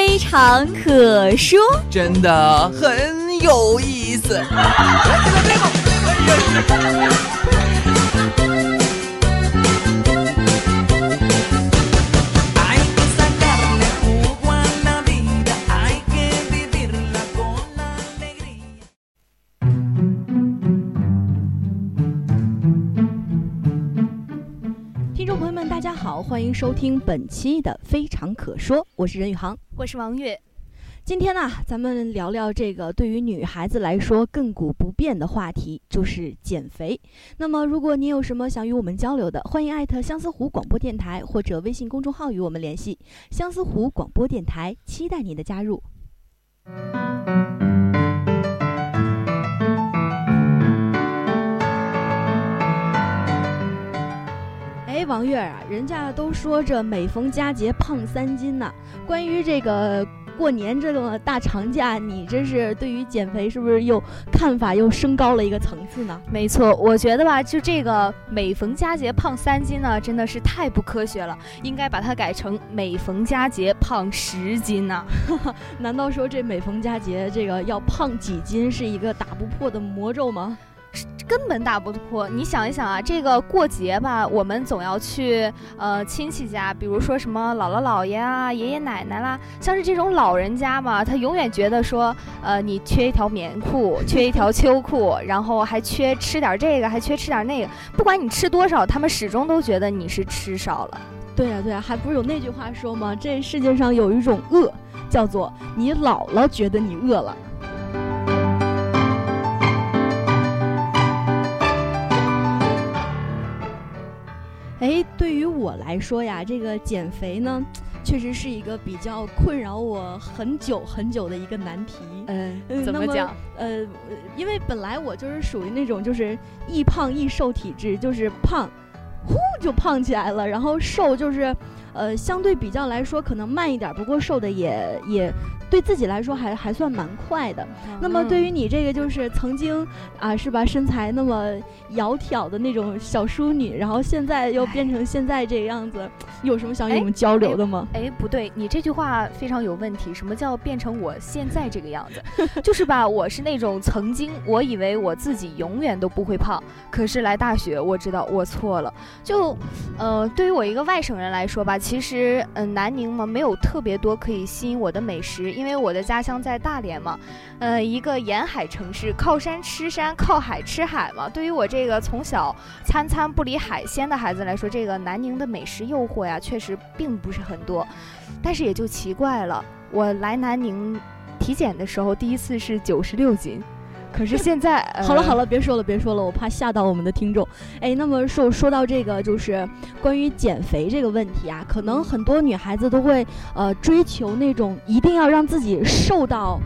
非常可说，真的很有意思。迎收听本期的《非常可说》，我是任宇航，我是王悦。今天呢，咱们聊聊这个对于女孩子来说亘古不变的话题，就是减肥。那么，如果您有什么想与我们交流的，欢迎艾特相思湖广播电台或者微信公众号与我们联系。相思湖广播电台期待您的加入。啊，人家都说这每逢佳节胖三斤呢。关于这个过年这个大长假，你这是对于减肥是不是又看法又升高了一个层次呢？没错，我觉得吧，就这个每逢佳节胖三斤呢，真的是太不科学了，应该把它改成每逢佳节胖十斤呢。难道说这每逢佳节这个要胖几斤是一个打不破的魔咒吗？根本打不破。你想一想啊，这个过节吧，我们总要去呃亲戚家，比如说什么姥姥姥爷啊、爷爷奶奶啦，像是这种老人家嘛，他永远觉得说，呃，你缺一条棉裤，缺一条秋裤，然后还缺吃点这个，还缺吃点那个。不管你吃多少，他们始终都觉得你是吃少了。对呀对呀，还不是有那句话说吗？这世界上有一种饿，叫做你老了觉得你饿了。哎，对于我来说呀，这个减肥呢，确实是一个比较困扰我很久很久的一个难题。嗯，怎么讲？呃，因为本来我就是属于那种就是易胖易瘦体质，就是胖，呼就胖起来了，然后瘦就是，呃，相对比较来说可能慢一点，不过瘦的也也。对自己来说还还算蛮快的，那么对于你这个就是曾经啊是吧身材那么窈窕的那种小淑女，然后现在又变成现在这个样子，有什么想与我们交流的吗？哎，不对，你这句话非常有问题。什么叫变成我现在这个样子？就是吧，我是那种曾经我以为我自己永远都不会胖，可是来大学我知道我错了。就呃，对于我一个外省人来说吧，其实嗯南宁嘛没有特别多可以吸引我的美食。因为我的家乡在大连嘛，呃，一个沿海城市，靠山吃山，靠海吃海嘛。对于我这个从小餐餐不离海鲜的孩子来说，这个南宁的美食诱惑呀，确实并不是很多。但是也就奇怪了，我来南宁体检的时候，第一次是九十六斤。可是现在，好了好了，别说了别说了，我怕吓到我们的听众。哎，那么说说到这个，就是关于减肥这个问题啊，可能很多女孩子都会呃追求那种一定要让自己瘦到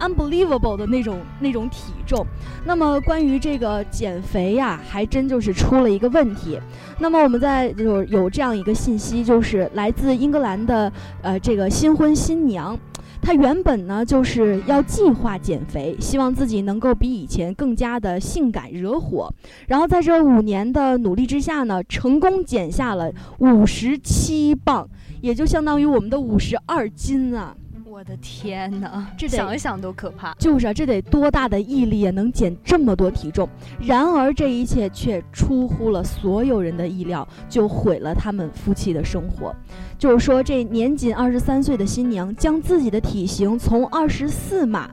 unbelievable 的那种那种体重。那么关于这个减肥呀，还真就是出了一个问题。那么我们在就有这样一个信息，就是来自英格兰的呃这个新婚新娘。他原本呢就是要计划减肥，希望自己能够比以前更加的性感惹火。然后在这五年的努力之下呢，成功减下了五十七磅，也就相当于我们的五十二斤啊。我的天哪，这想一想都可怕。就是啊，这得多大的毅力啊，能减这么多体重？然而这一切却出乎了所有人的意料，就毁了他们夫妻的生活。就是说，这年仅二十三岁的新娘，将自己的体型从二十四码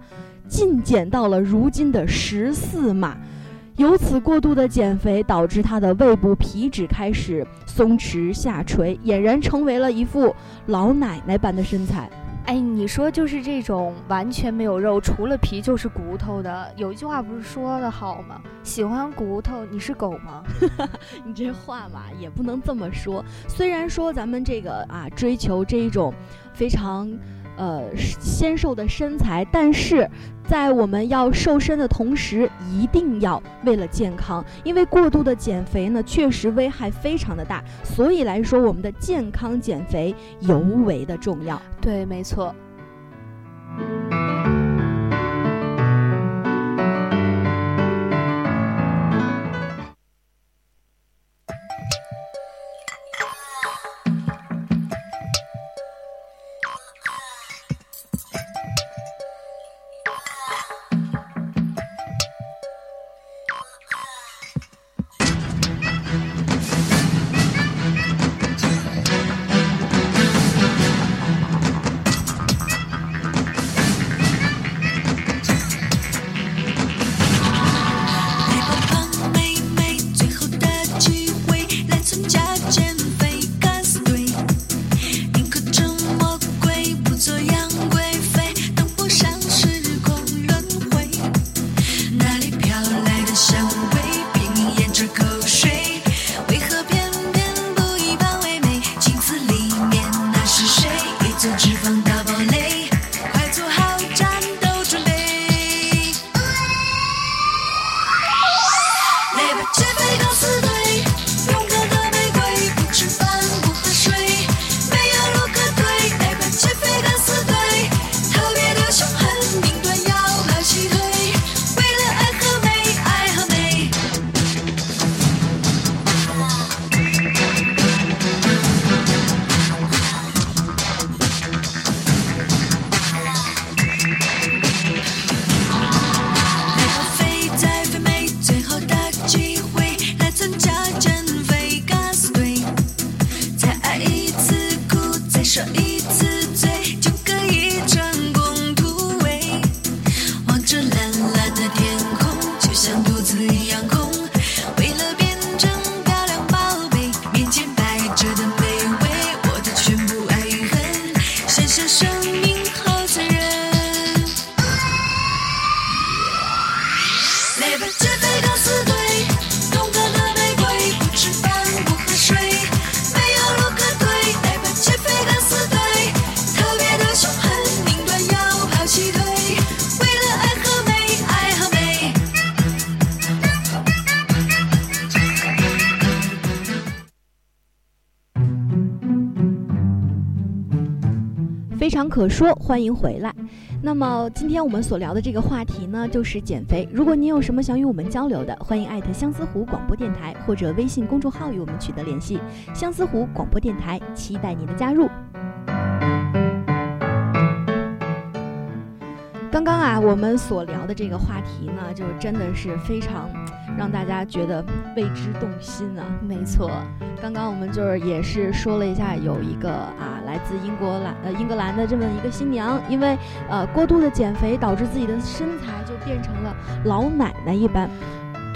进减到了如今的十四码。由此过度的减肥，导致她的胃部皮脂开始松弛下垂，俨然成为了一副老奶奶般的身材。哎，你说就是这种完全没有肉，除了皮就是骨头的。有一句话不是说的好吗？喜欢骨头，你是狗吗？你这话嘛，也不能这么说。虽然说咱们这个啊，追求这一种非常呃纤瘦的身材，但是在我们要瘦身的同时，一定要为了健康，因为过度的减肥呢，确实危害非常的大，所以来说，我们的健康减肥尤为的重要。对，没错。被告诉的常可说，欢迎回来。那么今天我们所聊的这个话题呢，就是减肥。如果您有什么想与我们交流的，欢迎艾特相思湖广播电台或者微信公众号与我们取得联系。相思湖广播电台期待您的加入。刚刚啊，我们所聊的这个话题呢，就真的是非常。让大家觉得为之动心啊！没错，刚刚我们就是也是说了一下，有一个啊来自英国兰呃英格兰的这么一个新娘，因为呃过度的减肥导致自己的身材就变成了老奶奶一般。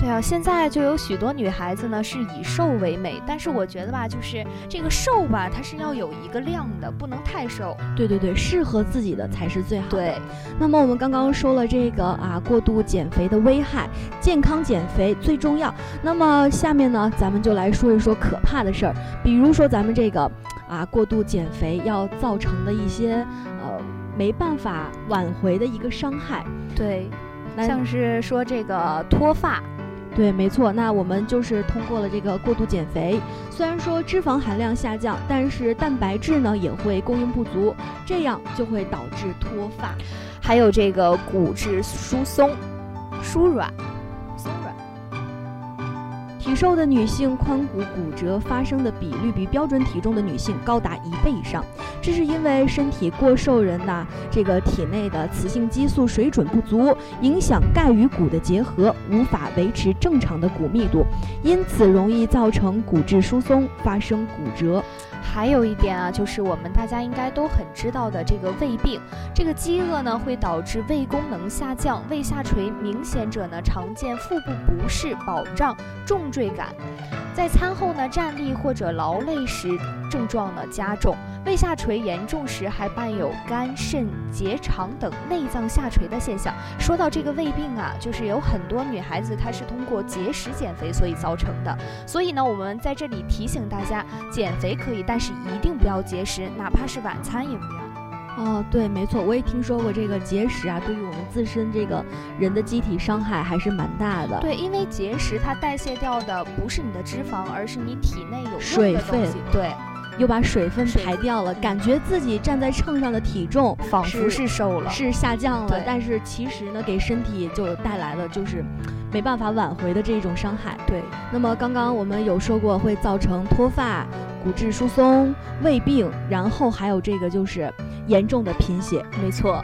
对啊，现在就有许多女孩子呢是以瘦为美，但是我觉得吧，就是这个瘦吧，它是要有一个量的，不能太瘦。对对对，适合自己的才是最好的。对，那么我们刚刚说了这个啊，过度减肥的危害，健康减肥最重要。那么下面呢，咱们就来说一说可怕的事儿，比如说咱们这个啊，过度减肥要造成的一些呃没办法挽回的一个伤害。对，像是说这个脱发。对，没错。那我们就是通过了这个过度减肥，虽然说脂肪含量下降，但是蛋白质呢也会供应不足，这样就会导致脱发，还有这个骨质疏松、疏软。体瘦的女性髋骨骨折发生的比率比标准体重的女性高达一倍以上，这是因为身体过瘦人呐，这个体内的雌性激素水准不足，影响钙与骨的结合，无法维持正常的骨密度，因此容易造成骨质疏松，发生骨折。还有一点啊，就是我们大家应该都很知道的这个胃病，这个饥饿呢会导致胃功能下降，胃下垂明显者呢常见腹部不适、饱胀、重坠感，在餐后呢站立或者劳累时症状呢加重，胃下垂严重时还伴有肝肾结肠等内脏下垂的现象。说到这个胃病啊，就是有很多女孩子她是通过节食减肥所以造成的，所以呢我们在这里提醒大家，减肥可以，但是。一定不要节食，哪怕是晚餐也不要。哦，对，没错，我也听说过这个节食啊，对于我们自身这个人的机体伤害还是蛮大的。对，因为节食它代谢掉的不是你的脂肪，而是你体内有水分。对。又把水分排掉了，感觉自己站在秤上的体重仿佛是瘦了，是下降了。但是其实呢，给身体就带来了就是没办法挽回的这种伤害。对。那么刚刚我们有说过会造成脱发、骨质疏松、胃病，然后还有这个就是严重的贫血。没错。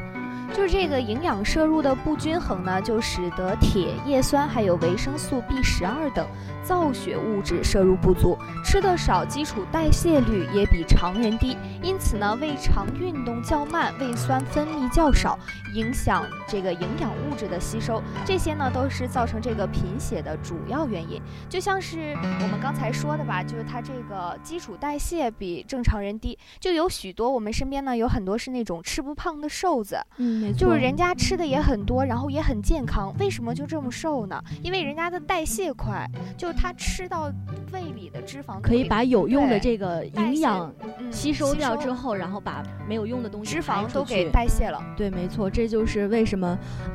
就是这个营养摄入的不均衡呢，就使得铁、叶酸还有维生素 B 十二等造血物质摄入不足，吃的少，基础代谢率也比常人低，因此呢，胃肠运动较慢，胃酸分泌较少，影响这个营养物质的吸收，这些呢都是造成这个贫血的主要原因。就像是我们刚才说的吧，就是它这个基础代谢比正常人低，就有许多我们身边呢有很多是那种吃不胖的瘦子，嗯。就是人家吃的也很多，然后也很健康，为什么就这么瘦呢？因为人家的代谢快，就是他吃到胃里的脂肪可以把有用的这个营养吸收掉之后，然后把没有用的东西脂肪都给代谢了。对，没错，这就是为什么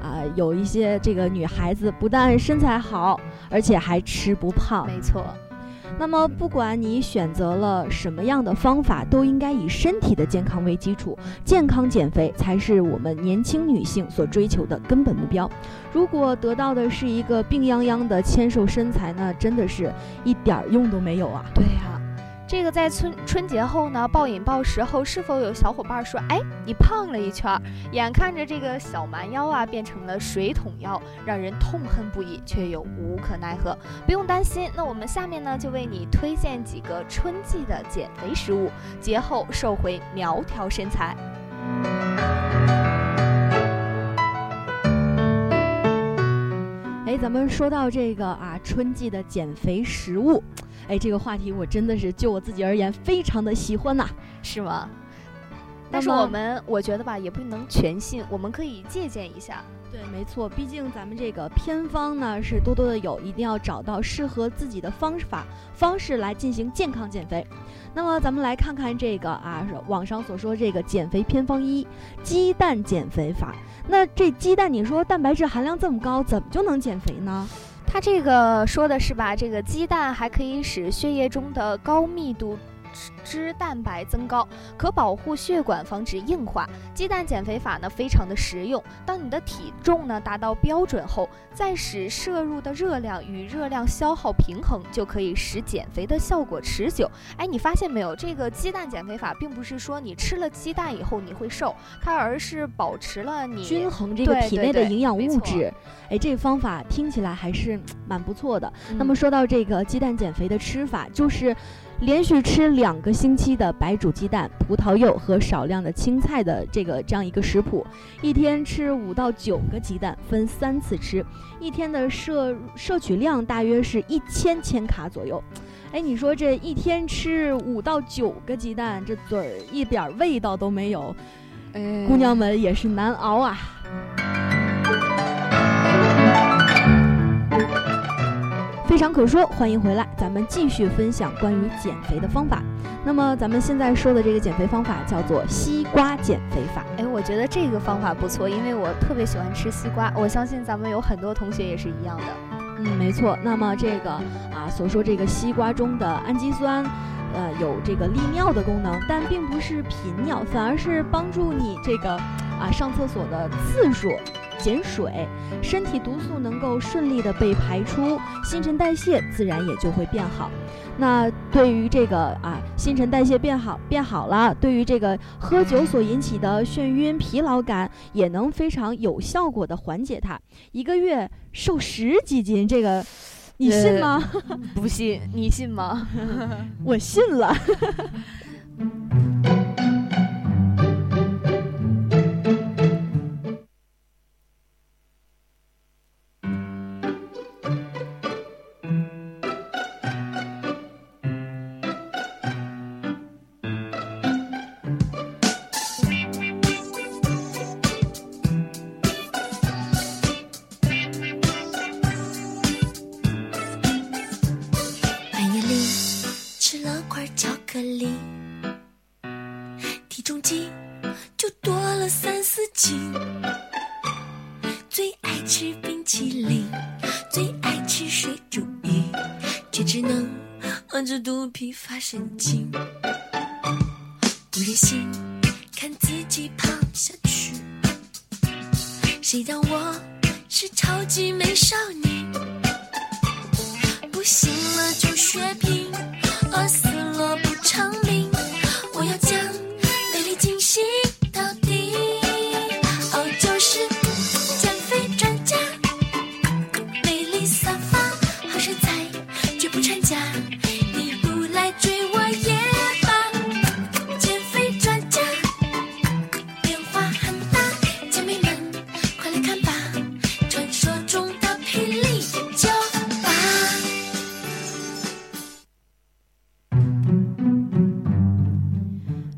啊有一些这个女孩子不但身材好，而且还吃不胖。没错。那么，不管你选择了什么样的方法，都应该以身体的健康为基础。健康减肥才是我们年轻女性所追求的根本目标。如果得到的是一个病殃殃的纤瘦身材，那真的是一点用都没有啊！对呀。这个在春春节后呢，暴饮暴食后，是否有小伙伴说：“哎，你胖了一圈，眼看着这个小蛮腰啊变成了水桶腰，让人痛恨不已，却又无可奈何。”不用担心，那我们下面呢就为你推荐几个春季的减肥食物，节后瘦回苗条身材。哎，咱们说到这个啊，春季的减肥食物。哎，这个话题我真的是就我自己而言非常的喜欢呐，是吗？但是我们我觉得吧，也不能全信，我们可以借鉴一下。对，没错，毕竟咱们这个偏方呢是多多的有，一定要找到适合自己的方法方式来进行健康减肥。那么咱们来看看这个啊，网上所说这个减肥偏方一：鸡蛋减肥法。那这鸡蛋，你说蛋白质含量这么高，怎么就能减肥呢？它这个说的是吧？这个鸡蛋还可以使血液中的高密度。脂蛋白增高，可保护血管，防止硬化。鸡蛋减肥法呢，非常的实用。当你的体重呢达到标准后，再使摄入的热量与热量消耗平衡，就可以使减肥的效果持久。哎，你发现没有？这个鸡蛋减肥法并不是说你吃了鸡蛋以后你会瘦，它而是保持了你均衡这个体内的营养物质。哎，这个方法听起来还是蛮不错的。那么说到这个鸡蛋减肥的吃法，就是。连续吃两个星期的白煮鸡蛋、葡萄柚和少量的青菜的这个这样一个食谱，一天吃五到九个鸡蛋，分三次吃，一天的摄摄取量大约是一千千卡左右。哎，你说这一天吃五到九个鸡蛋，这嘴儿一点味道都没有，姑娘们也是难熬啊。非常可说，欢迎回来，咱们继续分享关于减肥的方法。那么咱们现在说的这个减肥方法叫做西瓜减肥法。哎，我觉得这个方法不错，因为我特别喜欢吃西瓜，我相信咱们有很多同学也是一样的。嗯，没错。那么这个啊，所说这个西瓜中的氨基酸，呃，有这个利尿的功能，但并不是频尿，反而是帮助你这个啊上厕所的次数。减水，身体毒素能够顺利的被排出，新陈代谢自然也就会变好。那对于这个啊，新陈代谢变好变好了，对于这个喝酒所引起的眩晕、疲劳感，也能非常有效果的缓解它。一个月瘦十几斤，这个你信吗？不信，你信吗？我信了。着肚皮发神经。不忍心看自己胖下去，谁让我是超级美少女？不行了就血拼，饿死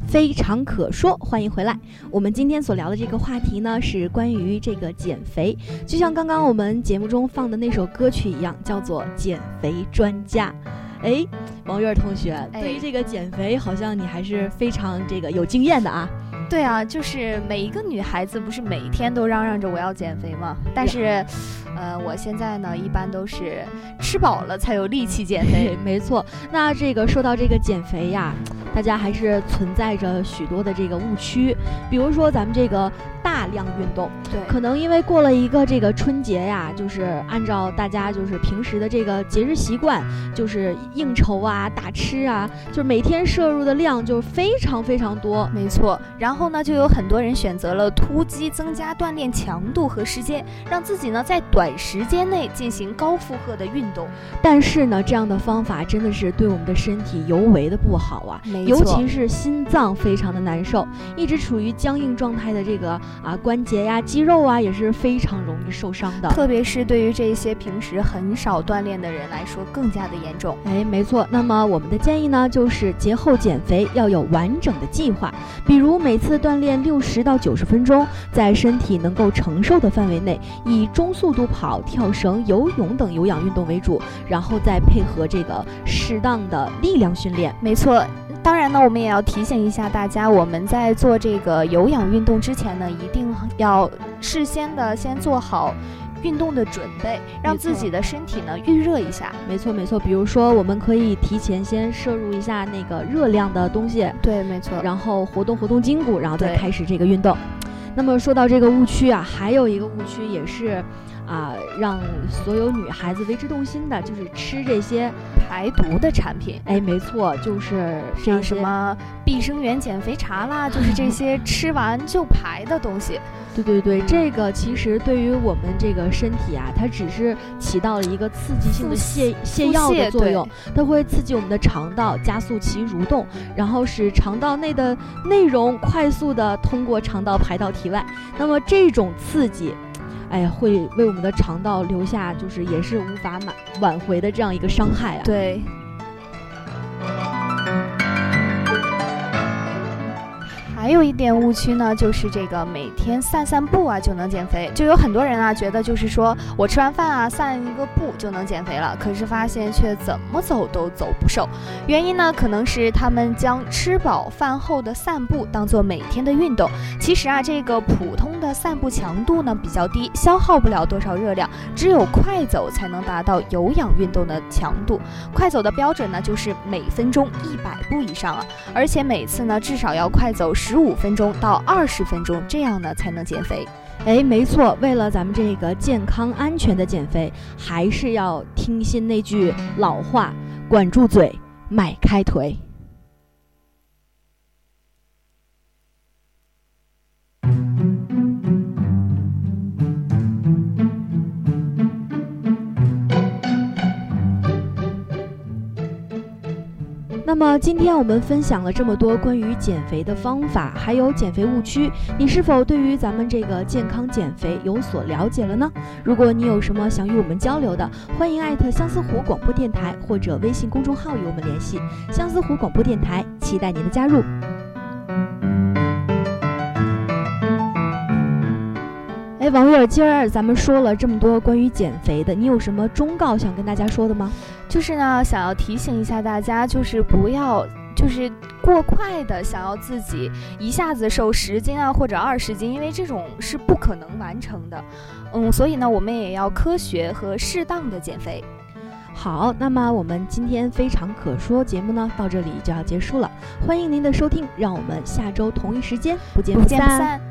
非常可说，欢迎回来。我们今天所聊的这个话题呢，是关于这个减肥，就像刚刚我们节目中放的那首歌曲一样，叫做《减肥专家》。哎，王月儿同学，哎对于这个减肥，好像你还是非常这个有经验的啊。对啊，就是每一个女孩子不是每天都嚷嚷着我要减肥吗？但是，呃，我现在呢，一般都是吃饱了才有力气减肥。没错。那这个说到这个减肥呀，大家还是存在着许多的这个误区，比如说咱们这个大量运动，对，可能因为过了一个这个春节呀，就是按照大家就是平时的这个节日习惯，就是应酬啊、大吃啊，就是每天摄入的量就非常非常多。没错，然后呢，就有很多人选择了突击增加锻炼强度和时间，让自己呢在短时间内进行高负荷的运动。但是呢，这样的方法真的是对我们的身体尤为的不好啊。尤其是心脏非常的难受，一直处于僵硬状态的这个啊关节呀、肌肉啊也是非常容易受伤的。特别是对于这些平时很少锻炼的人来说，更加的严重。哎，没错。那么我们的建议呢，就是节后减肥要有完整的计划，比如每次锻炼六十到九十分钟，在身体能够承受的范围内，以中速度跑、跳绳、游泳等有氧运动为主，然后再配合这个适当的力量训练。没错。当然呢，我们也要提醒一下大家，我们在做这个有氧运动之前呢，一定要事先的先做好运动的准备，让自己的身体呢预热一下。没错，没错。比如说，我们可以提前先摄入一下那个热量的东西，对，没错。然后活动活动筋骨，然后再开始这个运动。那么说到这个误区啊，还有一个误区也是啊、让所有女孩子为之动心的，就是吃这些。排毒的产品，哎，没错，就是这像些什么碧生源减肥茶啦，就是这些 吃完就排的东西。对对对，这个其实对于我们这个身体啊，它只是起到了一个刺激性的泻泻药的作用，它会刺激我们的肠道，加速其蠕动，然后使肠道内的内容快速的通过肠道排到体外。那么这种刺激。哎呀，会为我们的肠道留下就是也是无法挽挽回的这样一个伤害啊！对。还有一点误区呢，就是这个每天散散步啊就能减肥，就有很多人啊觉得就是说我吃完饭啊散一个步就能减肥了，可是发现却怎么走都走不瘦。原因呢，可能是他们将吃饱饭后的散步当做每天的运动。其实啊，这个普通的散步强度呢比较低，消耗不了多少热量，只有快走才能达到有氧运动的强度。快走的标准呢就是每分钟一百步以上啊，而且每次呢至少要快走十十五分钟到二十分钟，这样呢才能减肥。哎，没错，为了咱们这个健康安全的减肥，还是要听信那句老话：管住嘴，迈开腿。那么今天我们分享了这么多关于减肥的方法，还有减肥误区，你是否对于咱们这个健康减肥有所了解了呢？如果你有什么想与我们交流的，欢迎艾特相思湖广播电台或者微信公众号与我们联系。相思湖广播电台，期待您的加入。哎，王月儿，今儿咱们说了这么多关于减肥的，你有什么忠告想跟大家说的吗？就是呢，想要提醒一下大家，就是不要就是过快的想要自己一下子瘦十斤啊或者二十斤，因为这种是不可能完成的。嗯，所以呢，我们也要科学和适当的减肥。好，那么我们今天非常可说节目呢，到这里就要结束了。欢迎您的收听，让我们下周同一时间不见不见不。散。